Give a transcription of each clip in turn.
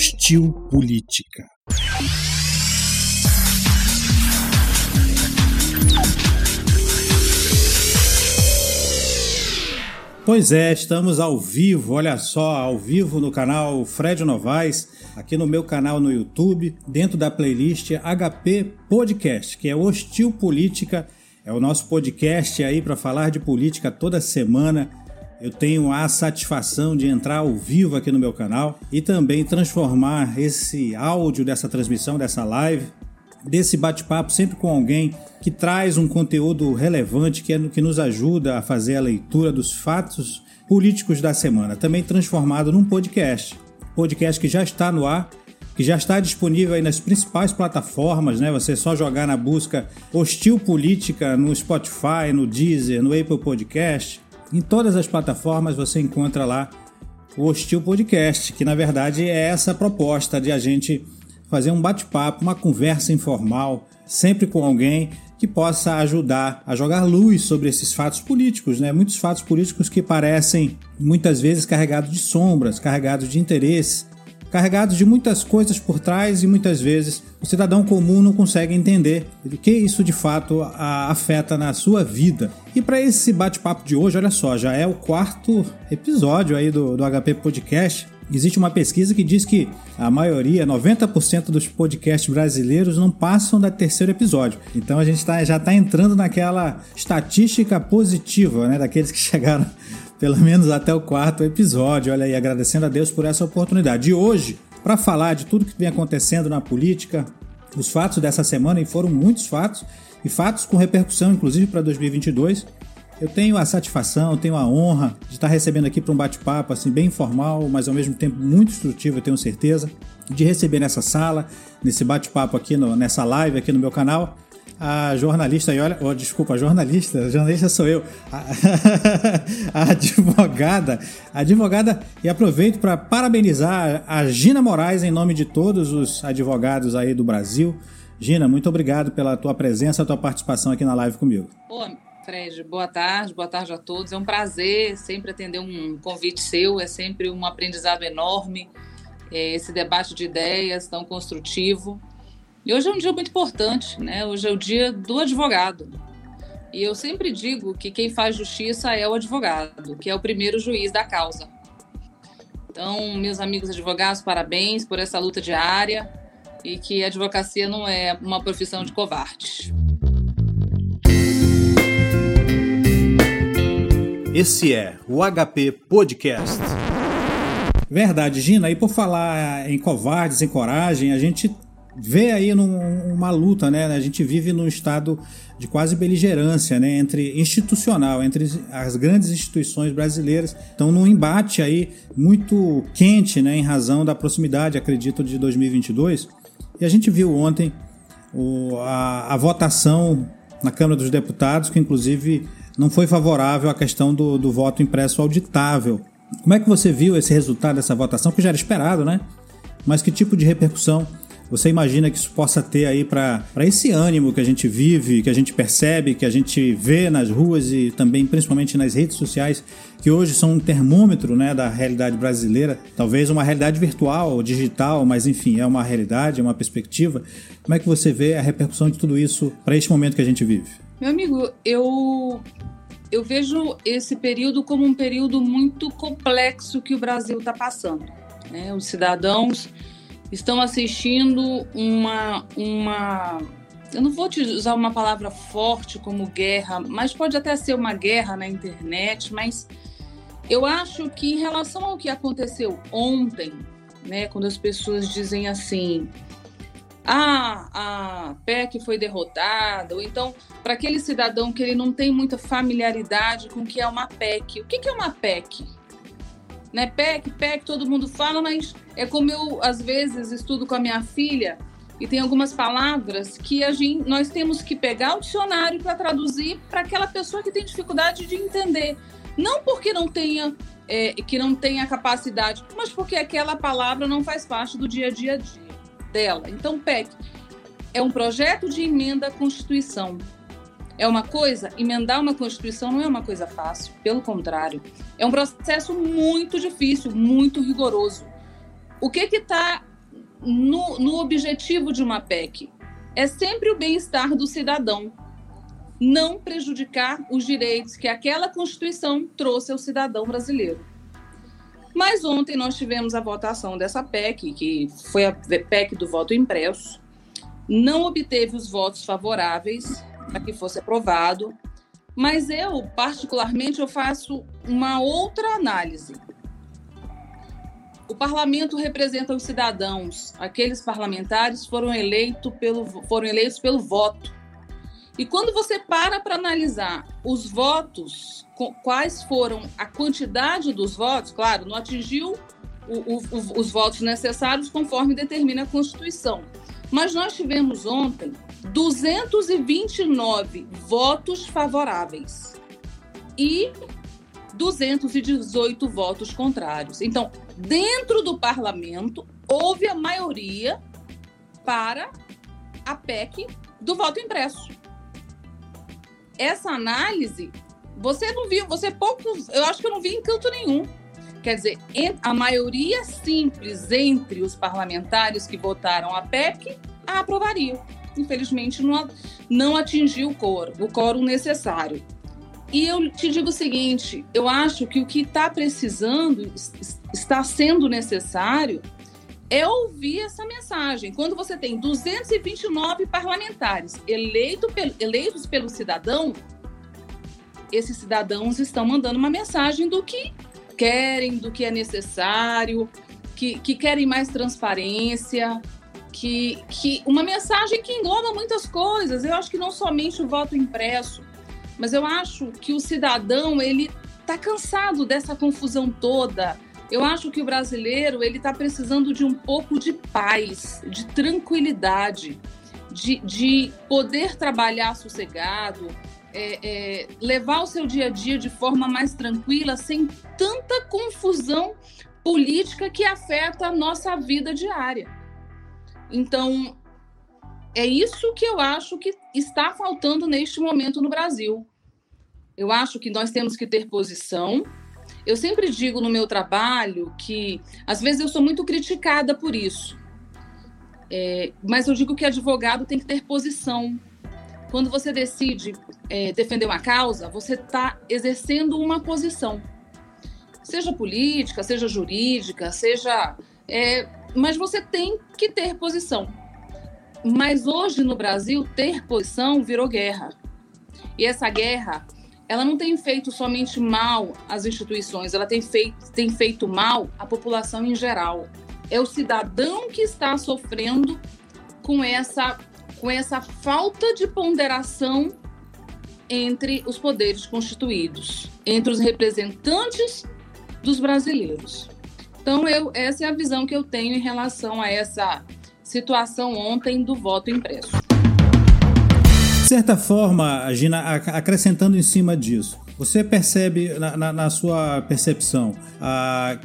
Hostil Política. Pois é, estamos ao vivo, olha só, ao vivo no canal Fred Novaes, aqui no meu canal no YouTube, dentro da playlist HP Podcast, que é Hostil Política, é o nosso podcast aí para falar de política toda semana. Eu tenho a satisfação de entrar ao vivo aqui no meu canal e também transformar esse áudio dessa transmissão, dessa live, desse bate-papo sempre com alguém que traz um conteúdo relevante que, é, que nos ajuda a fazer a leitura dos fatos políticos da semana, também transformado num podcast. Podcast que já está no ar, que já está disponível aí nas principais plataformas, né? Você só jogar na busca Hostil Política no Spotify, no Deezer, no Apple Podcast. Em todas as plataformas você encontra lá o Hostil Podcast, que na verdade é essa proposta de a gente fazer um bate-papo, uma conversa informal, sempre com alguém que possa ajudar a jogar luz sobre esses fatos políticos, né? Muitos fatos políticos que parecem muitas vezes carregados de sombras, carregados de interesses, carregados de muitas coisas por trás e muitas vezes o cidadão comum não consegue entender o que isso de fato afeta na sua vida. E para esse bate-papo de hoje, olha só, já é o quarto episódio aí do, do HP Podcast. Existe uma pesquisa que diz que a maioria, 90% dos podcasts brasileiros não passam da terceiro episódio. Então a gente tá, já está entrando naquela estatística positiva, né? Daqueles que chegaram pelo menos até o quarto episódio. Olha aí, agradecendo a Deus por essa oportunidade. E hoje, para falar de tudo que vem acontecendo na política, os fatos dessa semana, e foram muitos fatos, e fatos com repercussão, inclusive para 2022 eu tenho a satisfação, tenho a honra de estar recebendo aqui para um bate-papo assim bem informal, mas ao mesmo tempo muito instrutivo, eu tenho certeza, de receber nessa sala, nesse bate-papo aqui, no, nessa live aqui no meu canal, a jornalista, e olha, oh, desculpa, a jornalista, a jornalista sou eu, a, a advogada, a advogada, e aproveito para parabenizar a Gina Moraes em nome de todos os advogados aí do Brasil. Gina, muito obrigado pela tua presença, a tua participação aqui na live comigo. Pô, Fred, boa tarde, boa tarde a todos. É um prazer sempre atender um convite seu, é sempre um aprendizado enorme, é, esse debate de ideias tão construtivo. E hoje é um dia muito importante, né? Hoje é o dia do advogado. E eu sempre digo que quem faz justiça é o advogado, que é o primeiro juiz da causa. Então, meus amigos advogados, parabéns por essa luta diária e que a advocacia não é uma profissão de covardes. Esse é o HP Podcast. Verdade, Gina. E por falar em covardes, em coragem, a gente vê aí num, uma luta, né? A gente vive num estado de quase beligerância, né? Entre institucional, entre as grandes instituições brasileiras. Então, num embate aí muito quente, né? Em razão da proximidade, acredito, de 2022. E a gente viu ontem o, a, a votação na Câmara dos Deputados, que inclusive não foi favorável à questão do, do voto impresso auditável. Como é que você viu esse resultado dessa votação, que já era esperado, né? Mas que tipo de repercussão você imagina que isso possa ter aí para esse ânimo que a gente vive, que a gente percebe, que a gente vê nas ruas e também principalmente nas redes sociais, que hoje são um termômetro né, da realidade brasileira, talvez uma realidade virtual, digital, mas enfim, é uma realidade, é uma perspectiva. Como é que você vê a repercussão de tudo isso para este momento que a gente vive? Meu amigo, eu eu vejo esse período como um período muito complexo que o Brasil está passando. Né? Os cidadãos estão assistindo uma, uma. Eu não vou te usar uma palavra forte como guerra, mas pode até ser uma guerra na internet, mas eu acho que em relação ao que aconteceu ontem, né, quando as pessoas dizem assim, ah, a PEC foi derrotada, ou então, para aquele cidadão que ele não tem muita familiaridade com o que é uma PEC. O que é uma PEC? Né? PEC, PEC, todo mundo fala, mas é como eu, às vezes, estudo com a minha filha e tem algumas palavras que a gente, nós temos que pegar o dicionário para traduzir para aquela pessoa que tem dificuldade de entender. Não porque não tenha é, que não tenha capacidade, mas porque aquela palavra não faz parte do dia a dia dela. Então, PEC é um projeto de emenda à Constituição. É uma coisa, emendar uma Constituição não é uma coisa fácil, pelo contrário. É um processo muito difícil, muito rigoroso. O que está no, no objetivo de uma PEC é sempre o bem-estar do cidadão, não prejudicar os direitos que aquela Constituição trouxe ao cidadão brasileiro. Mas ontem nós tivemos a votação dessa PEC, que foi a PEC do voto impresso, não obteve os votos favoráveis para que fosse aprovado, mas eu, particularmente, eu faço uma outra análise. O parlamento representa os cidadãos. Aqueles parlamentares foram, eleito pelo, foram eleitos pelo voto. E quando você para para analisar os votos, quais foram a quantidade dos votos, claro, não atingiu o, o, os votos necessários conforme determina a Constituição. Mas nós tivemos ontem 229 votos favoráveis e 218 votos contrários. Então, dentro do parlamento, houve a maioria para a PEC do voto impresso. Essa análise, você não viu, você pouco, eu acho que eu não vi em canto nenhum. Quer dizer, a maioria simples entre os parlamentares que votaram a PEC a aprovariam. Infelizmente, não, não atingiu o quórum, o quórum necessário. E eu te digo o seguinte: eu acho que o que está precisando, está sendo necessário, é ouvir essa mensagem. Quando você tem 229 parlamentares eleito eleitos pelo cidadão, esses cidadãos estão mandando uma mensagem do que querem, do que é necessário, que, que querem mais transparência, que, que uma mensagem que engloba muitas coisas. Eu acho que não somente o voto impresso, mas eu acho que o cidadão ele está cansado dessa confusão toda. Eu acho que o brasileiro ele está precisando de um pouco de paz, de tranquilidade, de, de poder trabalhar sossegado, é, é, levar o seu dia a dia de forma mais tranquila, sem tanta confusão política que afeta a nossa vida diária. Então, é isso que eu acho que está faltando neste momento no Brasil. Eu acho que nós temos que ter posição. Eu sempre digo no meu trabalho que, às vezes, eu sou muito criticada por isso. É, mas eu digo que advogado tem que ter posição. Quando você decide é, defender uma causa, você está exercendo uma posição. Seja política, seja jurídica, seja. É, mas você tem que ter posição. Mas hoje no Brasil, ter posição virou guerra. E essa guerra ela não tem feito somente mal às instituições, ela tem feito, tem feito mal à população em geral. É o cidadão que está sofrendo com essa, com essa falta de ponderação entre os poderes constituídos, entre os representantes dos brasileiros. Então, eu, essa é a visão que eu tenho em relação a essa situação ontem do voto impresso certa forma, Gina, acrescentando em cima disso, você percebe na, na, na sua percepção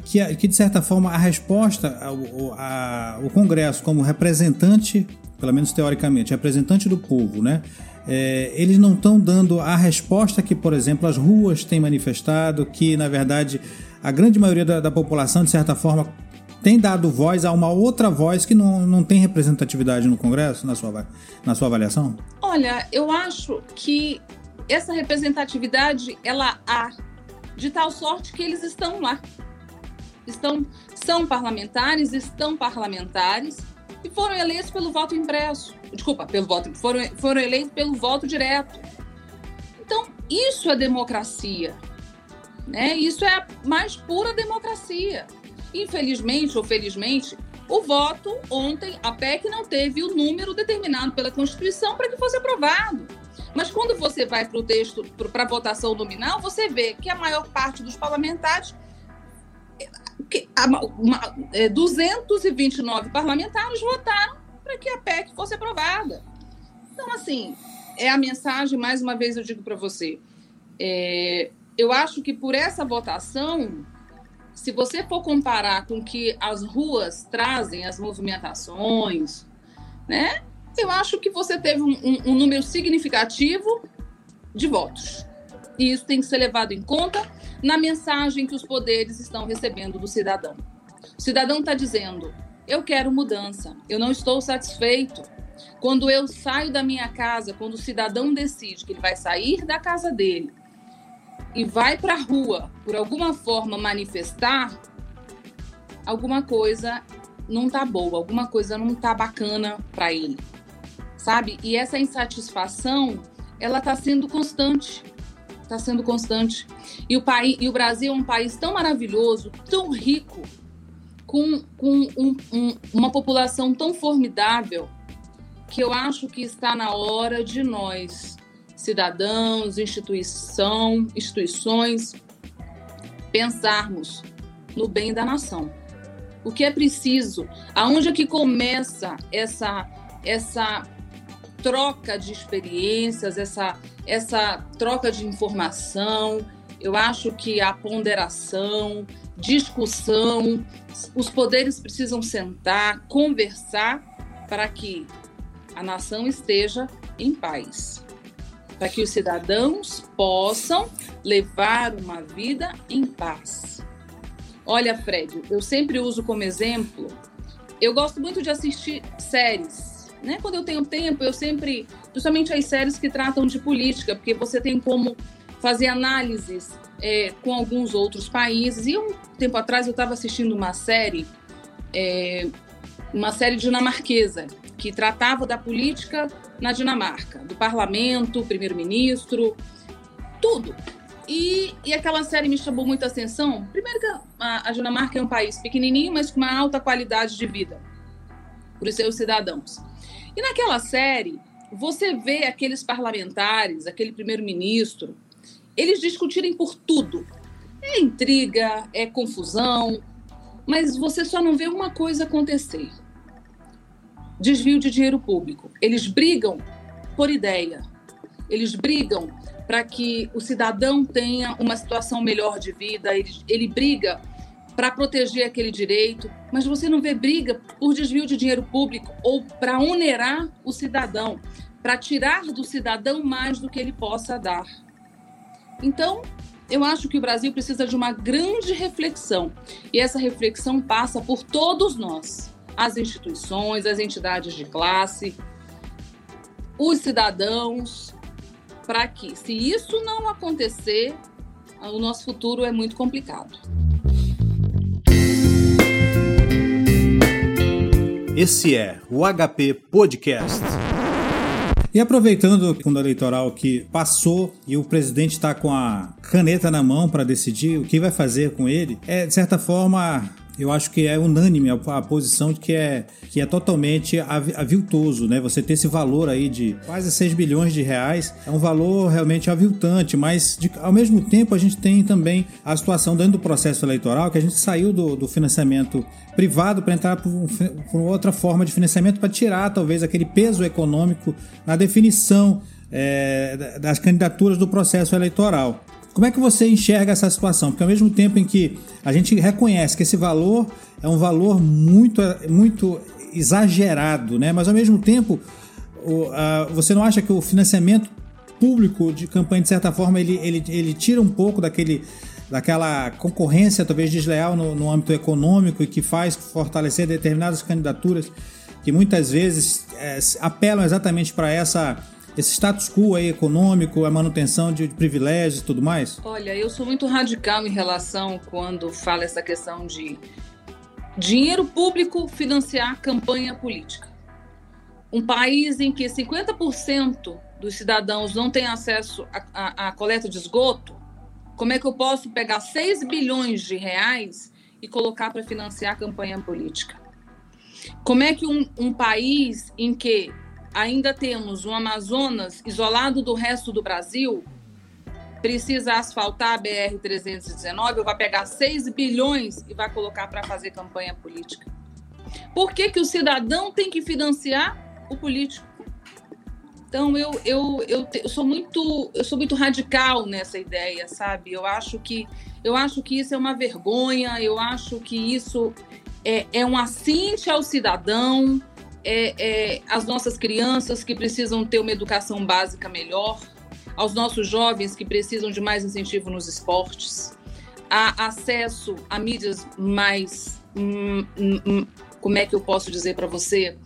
que, que, de certa forma, a resposta, o Congresso, como representante, pelo menos teoricamente, representante do povo, né? É, eles não estão dando a resposta que, por exemplo, as ruas têm manifestado, que, na verdade, a grande maioria da, da população, de certa forma, tem dado voz a uma outra voz que não, não tem representatividade no Congresso, na sua, na sua avaliação? Olha, eu acho que essa representatividade ela há de tal sorte que eles estão lá. Estão, são parlamentares, estão parlamentares e foram eleitos pelo voto impresso. Desculpa, pelo voto, foram, foram eleitos pelo voto direto. Então, isso é democracia. Né? Isso é a mais pura democracia. Infelizmente ou felizmente, o voto ontem, a PEC não teve o número determinado pela Constituição para que fosse aprovado. Mas quando você vai para o texto, para a votação nominal, você vê que a maior parte dos parlamentares, que, a, uma, é, 229 parlamentares votaram para que a PEC fosse aprovada. Então, assim, é a mensagem, mais uma vez eu digo para você, é, eu acho que por essa votação se você for comparar com que as ruas trazem, as movimentações, né? Eu acho que você teve um, um, um número significativo de votos. E isso tem que ser levado em conta na mensagem que os poderes estão recebendo do cidadão. O cidadão está dizendo: Eu quero mudança. Eu não estou satisfeito. Quando eu saio da minha casa, quando o cidadão decide que ele vai sair da casa dele e vai para a rua, por alguma forma manifestar, alguma coisa não tá boa, alguma coisa não tá bacana para ele. Sabe? E essa insatisfação, ela tá sendo constante. Tá sendo constante. E o país, e o Brasil é um país tão maravilhoso, tão rico, com, com um, um, uma população tão formidável, que eu acho que está na hora de nós, cidadãos, instituição, instituições, pensarmos no bem da nação o que é preciso, aonde é que começa essa essa troca de experiências, essa essa troca de informação. Eu acho que a ponderação, discussão, os poderes precisam sentar, conversar para que a nação esteja em paz, para que os cidadãos possam levar uma vida em paz. Olha, Fred, eu sempre uso como exemplo. Eu gosto muito de assistir séries. Né? Quando eu tenho tempo, eu sempre. Principalmente as séries que tratam de política, porque você tem como fazer análises é, com alguns outros países. E um tempo atrás eu estava assistindo uma série, é, uma série dinamarquesa, que tratava da política na Dinamarca, do parlamento, primeiro-ministro, tudo. E, e aquela série me chamou muita atenção. Primeiro que a, a Dinamarca é um país pequenininho, mas com uma alta qualidade de vida para os seus cidadãos. E naquela série, você vê aqueles parlamentares, aquele primeiro-ministro, eles discutirem por tudo. É intriga, é confusão, mas você só não vê uma coisa acontecer: desvio de dinheiro público. Eles brigam por ideia, eles brigam para que o cidadão tenha uma situação melhor de vida, ele, ele briga para proteger aquele direito, mas você não vê briga por desvio de dinheiro público ou para onerar o cidadão, para tirar do cidadão mais do que ele possa dar. Então, eu acho que o Brasil precisa de uma grande reflexão, e essa reflexão passa por todos nós, as instituições, as entidades de classe, os cidadãos, para que, se isso não acontecer, o nosso futuro é muito complicado. Esse é o HP Podcast. E aproveitando o fundo eleitoral que passou e o presidente está com a caneta na mão para decidir o que vai fazer com ele, é de certa forma eu acho que é unânime a, posição de que é, que é totalmente aviltoso, né? Você ter esse valor aí de quase 6 bilhões de reais é um valor realmente aviltante, mas de, ao mesmo tempo a gente tem também a situação dentro do processo eleitoral que a gente saiu do, do financiamento privado para entrar por, por, outra forma de financiamento para tirar talvez aquele peso econômico na definição é, das candidaturas do processo eleitoral. Como é que você enxerga essa situação? Porque ao mesmo tempo em que a gente reconhece que esse valor é um valor muito, muito exagerado, né? mas ao mesmo tempo você não acha que o financiamento público de campanha, de certa forma, ele, ele, ele tira um pouco daquele, daquela concorrência talvez desleal no, no âmbito econômico e que faz fortalecer determinadas candidaturas que muitas vezes é, apelam exatamente para essa esse status quo aí econômico, a manutenção de, de privilégios e tudo mais? Olha, eu sou muito radical em relação quando fala essa questão de dinheiro público financiar campanha política. Um país em que 50% dos cidadãos não têm acesso à coleta de esgoto, como é que eu posso pegar 6 bilhões de reais e colocar para financiar a campanha política? Como é que um, um país em que ainda temos um Amazonas isolado do resto do Brasil, precisa asfaltar a BR-319 ou vai pegar 6 bilhões e vai colocar para fazer campanha política? Por que, que o cidadão tem que financiar o político? Então eu, eu, eu, eu, sou muito eu sou muito radical nessa ideia, sabe? Eu acho que eu acho que isso é uma vergonha, eu acho que isso é, é um assinte ao cidadão, é, é, as nossas crianças que precisam ter uma educação básica melhor, aos nossos jovens que precisam de mais incentivo nos esportes, a acesso a mídias mais hum, hum, como é que eu posso dizer para você?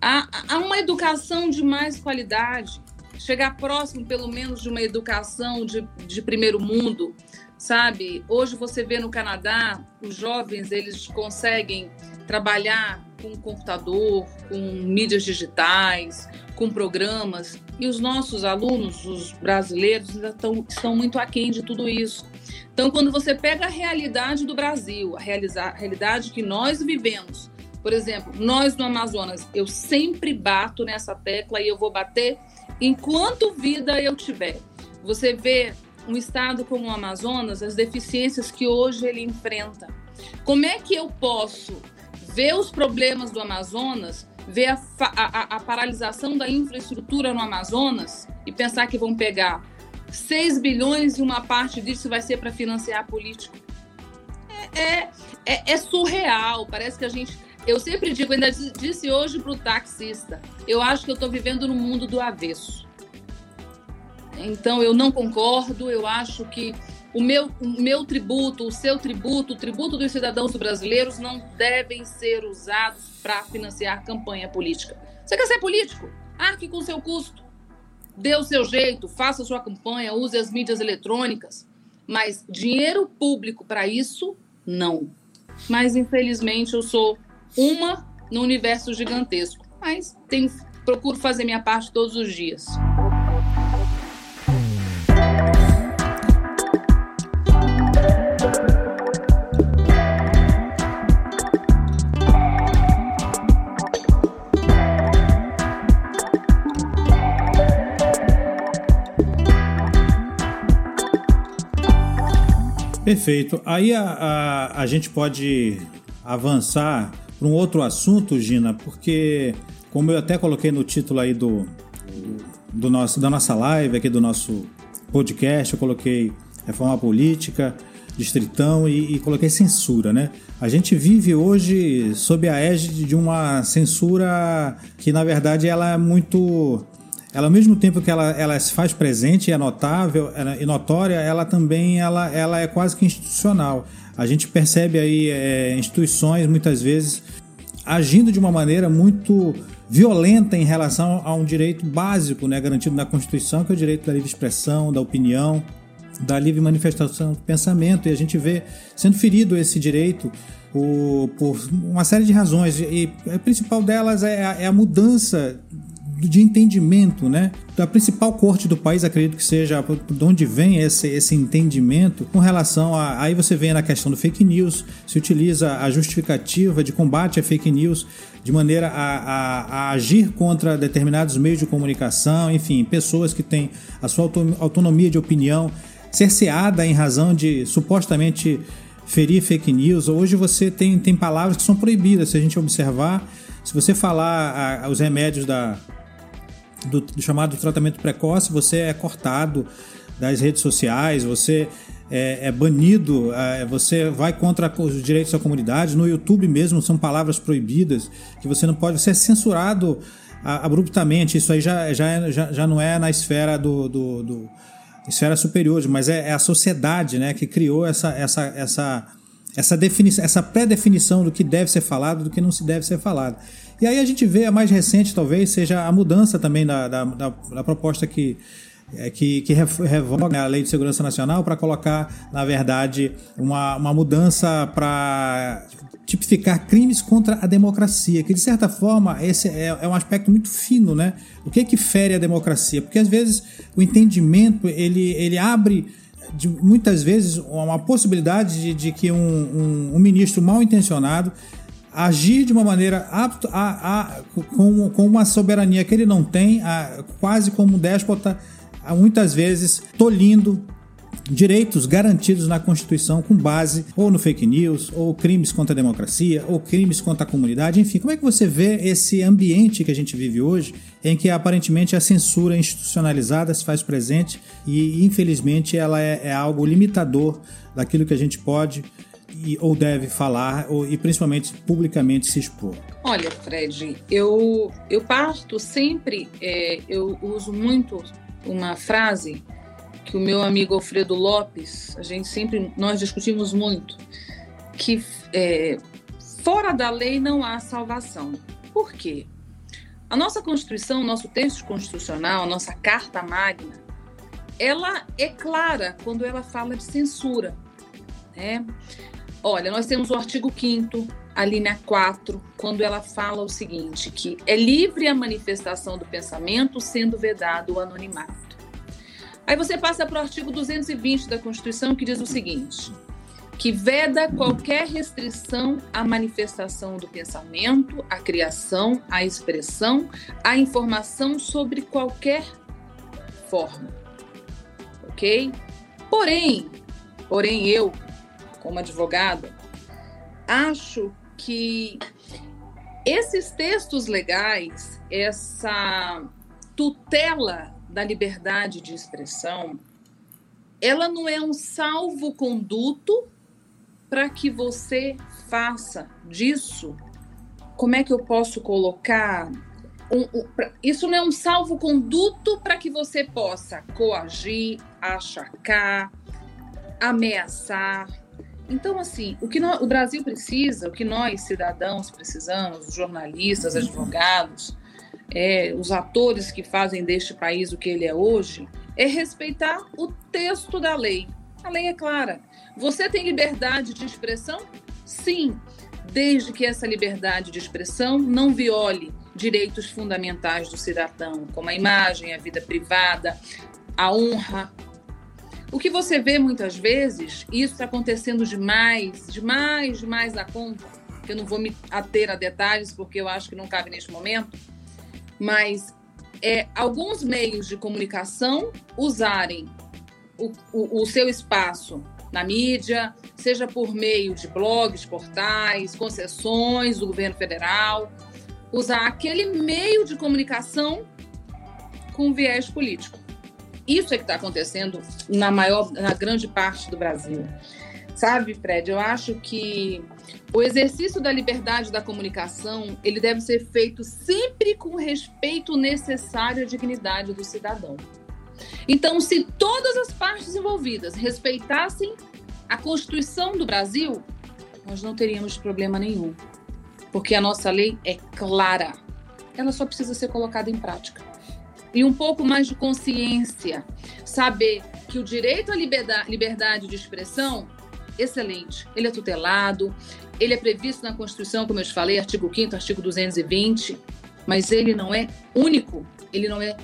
Há, há uma educação de mais qualidade, chegar próximo, pelo menos, de uma educação de, de primeiro mundo, sabe? Hoje você vê no Canadá, os jovens, eles conseguem trabalhar com computador, com mídias digitais, com programas, e os nossos alunos, os brasileiros, ainda estão, estão muito aquém de tudo isso. Então, quando você pega a realidade do Brasil, a, realizar, a realidade que nós vivemos, por exemplo, nós no Amazonas, eu sempre bato nessa tecla e eu vou bater enquanto vida eu tiver. Você vê um estado como o Amazonas, as deficiências que hoje ele enfrenta. Como é que eu posso ver os problemas do Amazonas, ver a, a, a paralisação da infraestrutura no Amazonas e pensar que vão pegar 6 bilhões e uma parte disso vai ser para financiar a política? É, é, é, é surreal. Parece que a gente eu sempre digo, ainda disse hoje para o taxista, eu acho que eu estou vivendo no mundo do avesso. Então, eu não concordo, eu acho que o meu, o meu tributo, o seu tributo, o tributo dos cidadãos brasileiros não devem ser usados para financiar campanha política. Você quer ser político? Arque com seu custo. Dê o seu jeito, faça sua campanha, use as mídias eletrônicas. Mas dinheiro público para isso, não. Mas, infelizmente, eu sou uma no universo gigantesco. Mas tenho, procuro fazer minha parte todos os dias. Perfeito. Aí a, a, a gente pode avançar para um outro assunto, Gina, porque, como eu até coloquei no título aí do, do nosso, da nossa live, aqui do nosso podcast, eu coloquei reforma política, distritão e, e, coloquei censura, né? A gente vive hoje sob a égide de uma censura que, na verdade, ela é muito... Ela, ao mesmo tempo que ela, ela se faz presente, é notável é, e notória, ela também ela, ela é quase que institucional. A gente percebe aí é, instituições muitas vezes agindo de uma maneira muito violenta em relação a um direito básico, né, garantido na Constituição, que é o direito da livre expressão, da opinião, da livre manifestação do pensamento. E a gente vê sendo ferido esse direito por, por uma série de razões. E a principal delas é a, é a mudança de entendimento, né? Da principal corte do país, acredito que seja de onde vem esse, esse entendimento com relação a. Aí você vem na questão do fake news, se utiliza a justificativa de combate a fake news de maneira a, a, a agir contra determinados meios de comunicação, enfim, pessoas que têm a sua autonomia de opinião cerceada em razão de supostamente ferir fake news. Hoje você tem, tem palavras que são proibidas, se a gente observar. Se você falar a, os remédios da, do, do chamado tratamento precoce, você é cortado das redes sociais, você é, é, banido, é, você vai contra os direitos da comunidade. No YouTube mesmo são palavras proibidas que você não pode, você é censurado abruptamente. Isso aí já, já, é, já, já não é na esfera do, do, do esfera superior, mas é, é, a sociedade, né, que criou essa essa essa essa definição, essa pré-definição do que deve ser falado, do que não se deve ser falado. E aí a gente vê a mais recente, talvez, seja a mudança também da, da, da, da proposta que, é, que, que revoga a Lei de Segurança Nacional para colocar, na verdade, uma, uma mudança para tipificar crimes contra a democracia, que de certa forma esse é, é, um aspecto muito fino, né? O que é que fere a democracia? Porque às vezes o entendimento ele, ele abre de, muitas vezes uma possibilidade de, de que um, um, um ministro mal intencionado agir de uma maneira apto a, a, com, com uma soberania que ele não tem, a, quase como um déspota, a, muitas vezes tolindo direitos garantidos na Constituição com base ou no fake news, ou crimes contra a democracia, ou crimes contra a comunidade, enfim. Como é que você vê esse ambiente que a gente vive hoje, em que aparentemente a censura institucionalizada se faz presente e, infelizmente, ela é, é algo limitador daquilo que a gente pode e, ou deve falar ou, e principalmente publicamente se expor? Olha, Fred, eu, eu parto sempre, é, eu uso muito uma frase que o meu amigo Alfredo Lopes, a gente sempre, nós discutimos muito, que é, fora da lei não há salvação. Por quê? A nossa Constituição, nosso texto constitucional, nossa Carta Magna, ela é clara quando ela fala de censura. Né? Olha, nós temos o artigo 5 a linha 4, quando ela fala o seguinte, que é livre a manifestação do pensamento, sendo vedado o anonimato. Aí você passa para o artigo 220 da Constituição, que diz o seguinte, que veda qualquer restrição à manifestação do pensamento, à criação, à expressão, à informação sobre qualquer forma. Ok? Porém, porém eu, como advogada, acho que esses textos legais, essa tutela da liberdade de expressão, ela não é um salvo-conduto para que você faça disso. Como é que eu posso colocar? Um, um, pra, isso não é um salvo-conduto para que você possa coagir, achacar, ameaçar, então, assim, o que o Brasil precisa, o que nós, cidadãos, precisamos, os jornalistas, advogados, é, os atores que fazem deste país o que ele é hoje, é respeitar o texto da lei. A lei é clara. Você tem liberdade de expressão? Sim, desde que essa liberdade de expressão não viole direitos fundamentais do cidadão, como a imagem, a vida privada, a honra, o que você vê muitas vezes, isso está acontecendo demais, demais, demais da conta, eu não vou me ater a detalhes porque eu acho que não cabe neste momento, mas é, alguns meios de comunicação usarem o, o, o seu espaço na mídia, seja por meio de blogs, portais, concessões do governo federal, usar aquele meio de comunicação com viés político. Isso é que está acontecendo na maior, na grande parte do Brasil. Sabe, Fred, eu acho que o exercício da liberdade da comunicação, ele deve ser feito sempre com respeito necessário à dignidade do cidadão. Então, se todas as partes envolvidas respeitassem a Constituição do Brasil, nós não teríamos problema nenhum. Porque a nossa lei é clara. Ela só precisa ser colocada em prática e um pouco mais de consciência. Saber que o direito à liberdade de expressão, excelente, ele é tutelado, ele é previsto na Constituição, como eu te falei, artigo 5 artigo 220, mas ele não é único, ele não é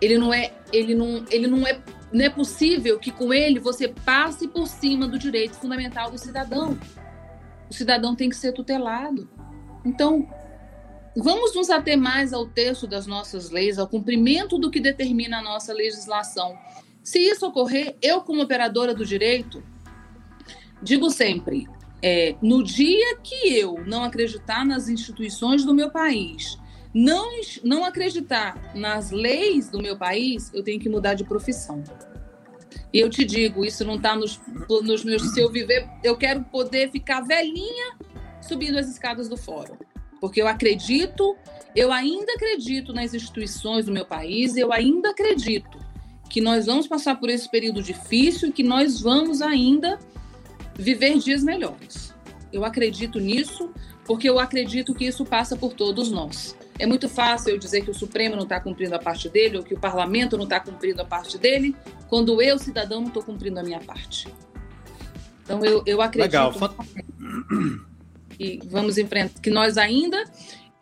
ele não é ele não ele não é não é possível que com ele você passe por cima do direito fundamental do cidadão. O cidadão tem que ser tutelado. Então, Vamos nos ater mais ao texto das nossas leis, ao cumprimento do que determina a nossa legislação. Se isso ocorrer, eu, como operadora do direito, digo sempre: é, no dia que eu não acreditar nas instituições do meu país, não, não acreditar nas leis do meu país, eu tenho que mudar de profissão. E eu te digo, isso não está nos, nos meus. Se eu viver, eu quero poder ficar velhinha subindo as escadas do fórum porque eu acredito, eu ainda acredito nas instituições do meu país, eu ainda acredito que nós vamos passar por esse período difícil que nós vamos ainda viver dias melhores. Eu acredito nisso, porque eu acredito que isso passa por todos nós. É muito fácil eu dizer que o Supremo não está cumprindo a parte dele, ou que o Parlamento não está cumprindo a parte dele, quando eu, cidadão, não estou cumprindo a minha parte. Então, eu, eu acredito. Legal e vamos enfrentar, que nós ainda,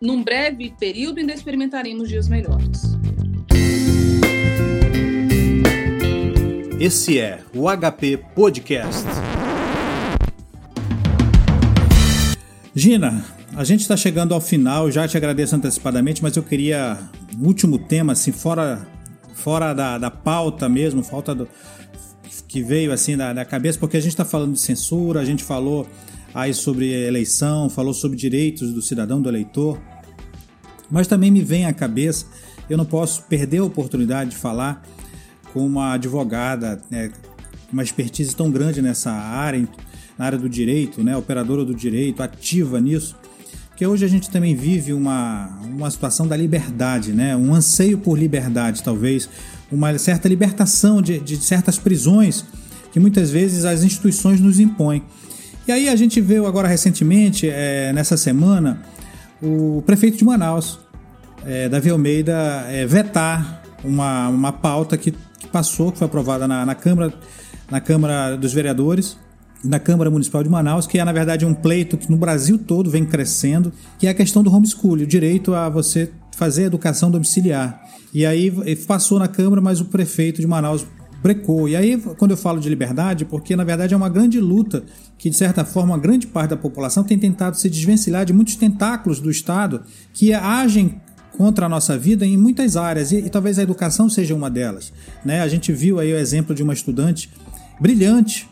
num breve período, ainda experimentaremos dias melhores. Esse é o HP Podcast. Gina, a gente está chegando ao final, já te agradeço antecipadamente, mas eu queria um último tema, assim, fora, fora da, da pauta mesmo, falta do, que veio assim da, da cabeça, porque a gente está falando de censura, a gente falou aí sobre eleição, falou sobre direitos do cidadão, do eleitor. Mas também me vem à cabeça, eu não posso perder a oportunidade de falar com uma advogada, né, uma expertise tão grande nessa área, na área do direito, né, operadora do direito, ativa nisso, que hoje a gente também vive uma, uma situação da liberdade, né, um anseio por liberdade, talvez, uma certa libertação de, de certas prisões que muitas vezes as instituições nos impõem. E aí a gente viu agora recentemente, é, nessa semana, o prefeito de Manaus, é, Davi Almeida, é, vetar uma, uma pauta que, que, passou, que foi aprovada na, na, Câmara, na Câmara dos Vereadores, na Câmara Municipal de Manaus, que é, na verdade, um pleito que no Brasil todo vem crescendo, que é a questão do homeschool, o direito a você fazer educação domiciliar. E aí passou na Câmara, mas o prefeito de Manaus brecou. E aí, quando eu falo de liberdade, porque na verdade é uma grande luta que, de certa forma, uma grande parte da população tem tentado se desvencilhar de muitos tentáculos do Estado que agem contra a nossa vida em muitas áreas, e, e talvez a educação seja uma delas. Né? A gente viu aí o exemplo de uma estudante brilhante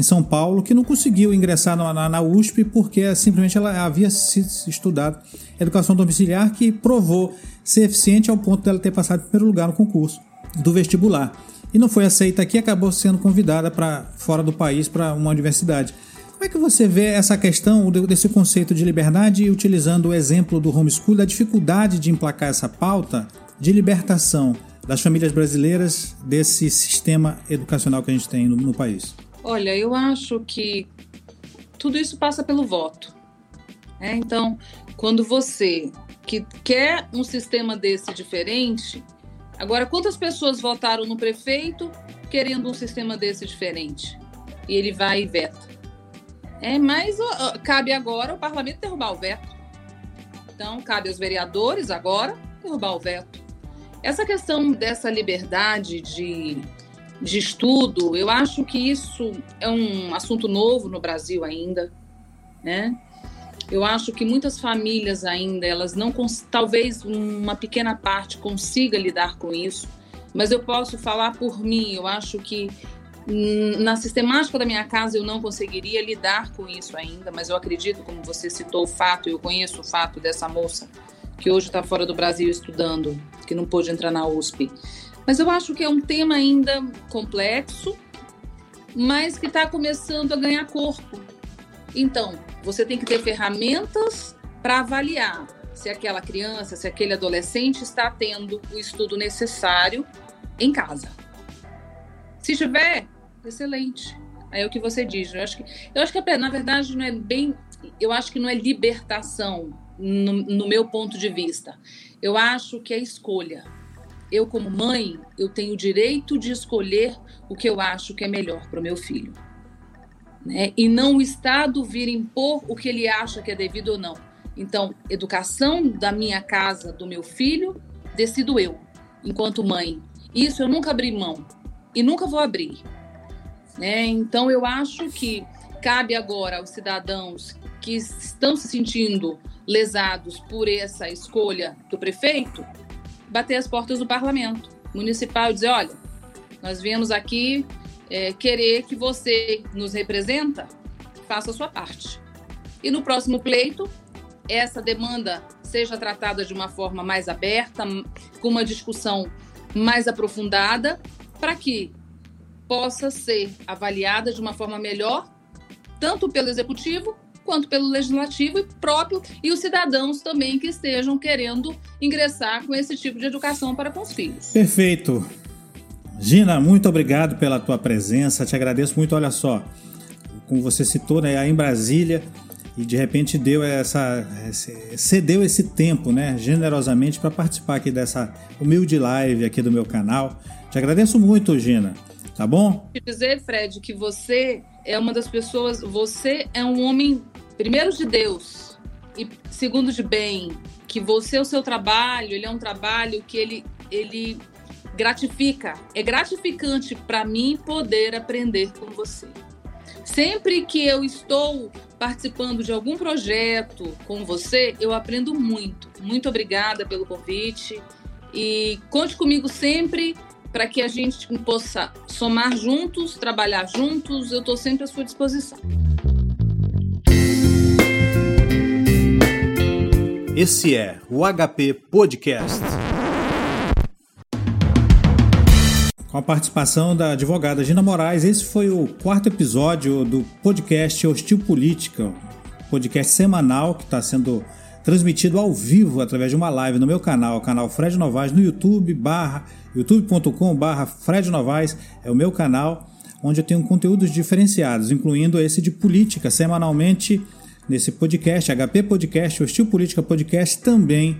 em São Paulo que não conseguiu ingressar na, na, USP porque simplesmente ela havia estudado educação domiciliar que provou ser eficiente ao ponto dela ter passado em primeiro lugar no concurso do vestibular. E não foi aceita aqui, acabou sendo convidada para fora do país para uma universidade. Como é que você vê essa questão desse conceito de liberdade utilizando o exemplo do homeschool, da dificuldade de emplacar essa pauta de libertação das famílias brasileiras desse sistema educacional que a gente tem no, no país? Olha, eu acho que tudo isso passa pelo voto. É, então, quando você que quer um sistema desse diferente, agora quantas pessoas votaram no prefeito querendo um sistema desse diferente? E ele vai e veta. É, mas ó, cabe agora o parlamento derrubar o veto. Então, cabe aos vereadores agora derrubar o veto. Essa questão dessa liberdade de, de estudo, eu acho que isso é um assunto novo no Brasil ainda, né? Eu acho que muitas famílias ainda, elas não, talvez uma pequena parte consiga lidar com isso, mas eu posso falar por mim, eu acho que na sistemática da minha casa eu não conseguiria lidar com isso ainda, mas eu acredito, como você citou o fato, eu conheço o fato dessa moça que hoje está fora do Brasil estudando, que não pôde entrar na USP. Mas eu acho que é um tema ainda complexo, mas que está começando a ganhar corpo. Então, você tem que ter ferramentas para avaliar se aquela criança, se aquele adolescente está tendo o estudo necessário em casa. Se tiver, excelente. Aí é o que você diz. Eu acho que, eu acho que na verdade não é bem. Eu acho que não é libertação, no, no meu ponto de vista. Eu acho que é escolha. Eu, como mãe, eu tenho o direito de escolher o que eu acho que é melhor para o meu filho. Né? E não o Estado vir impor o que ele acha que é devido ou não. Então, educação da minha casa, do meu filho, decido eu, enquanto mãe. Isso eu nunca abri mão e nunca vou abrir. Né? Então, eu acho que cabe agora aos cidadãos que estão se sentindo lesados por essa escolha do prefeito bater as portas do parlamento municipal e dizer: olha, nós viemos aqui é, querer que você nos representa, faça a sua parte. E no próximo pleito, essa demanda seja tratada de uma forma mais aberta, com uma discussão mais aprofundada para que possa ser avaliada de uma forma melhor, tanto pelo executivo quanto pelo legislativo e próprio e os cidadãos também que estejam querendo ingressar com esse tipo de educação para com os filhos. Perfeito. Gina, muito obrigado pela tua presença. Te agradeço muito. Olha só, como você citou, né, aí em Brasília e de repente deu essa cedeu esse tempo, né, generosamente para participar aqui dessa humilde live aqui do meu canal. Te agradeço muito, Gina. Tá bom? Te dizer, Fred, que você é uma das pessoas, você é um homem primeiro de Deus e segundo de bem, que você o seu trabalho, ele é um trabalho que ele ele gratifica, é gratificante para mim poder aprender com você. Sempre que eu estou participando de algum projeto com você, eu aprendo muito. Muito obrigada pelo convite e conte comigo sempre para que a gente possa somar juntos, trabalhar juntos. Eu estou sempre à sua disposição. Esse é o HP Podcast. Com a participação da advogada Gina Moraes, esse foi o quarto episódio do podcast Hostil Política, podcast semanal que está sendo transmitido ao vivo através de uma live no meu canal, o canal Fred Novaes, no YouTube, barra, youtube.com barra Fred Novaes, é o meu canal, onde eu tenho conteúdos diferenciados, incluindo esse de política, semanalmente nesse podcast, HP Podcast, o Estilo Política Podcast, também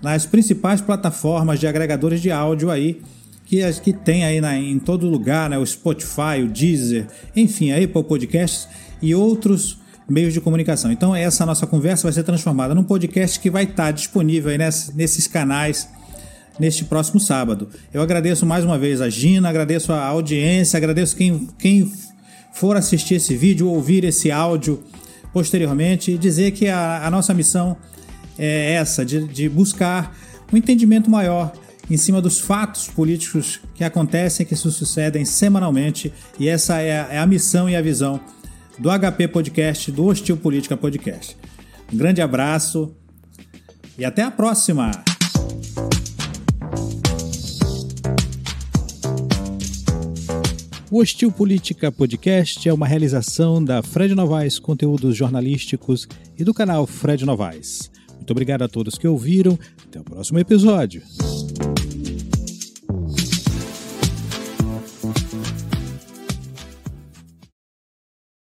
nas principais plataformas de agregadores de áudio aí, que, que tem aí na, em todo lugar, né? o Spotify, o Deezer, enfim, a Apple Podcasts e outros meios de comunicação. Então essa nossa conversa vai ser transformada num podcast que vai estar disponível ness, nesses canais neste próximo sábado. Eu agradeço mais uma vez a Gina, agradeço a audiência, agradeço quem, quem for assistir esse vídeo, ouvir esse áudio posteriormente e dizer que a, a nossa missão é essa, de, de buscar um entendimento maior em cima dos fatos políticos que acontecem, que se sucedem semanalmente, e essa é a, é a missão e a visão do HP Podcast, do Hostil Política Podcast. Um grande abraço e até a próxima! O Hostil Política Podcast é uma realização da Fred Novaes Conteúdos Jornalísticos e do canal Fred Novaes. Muito obrigado a todos que ouviram. Até o próximo episódio.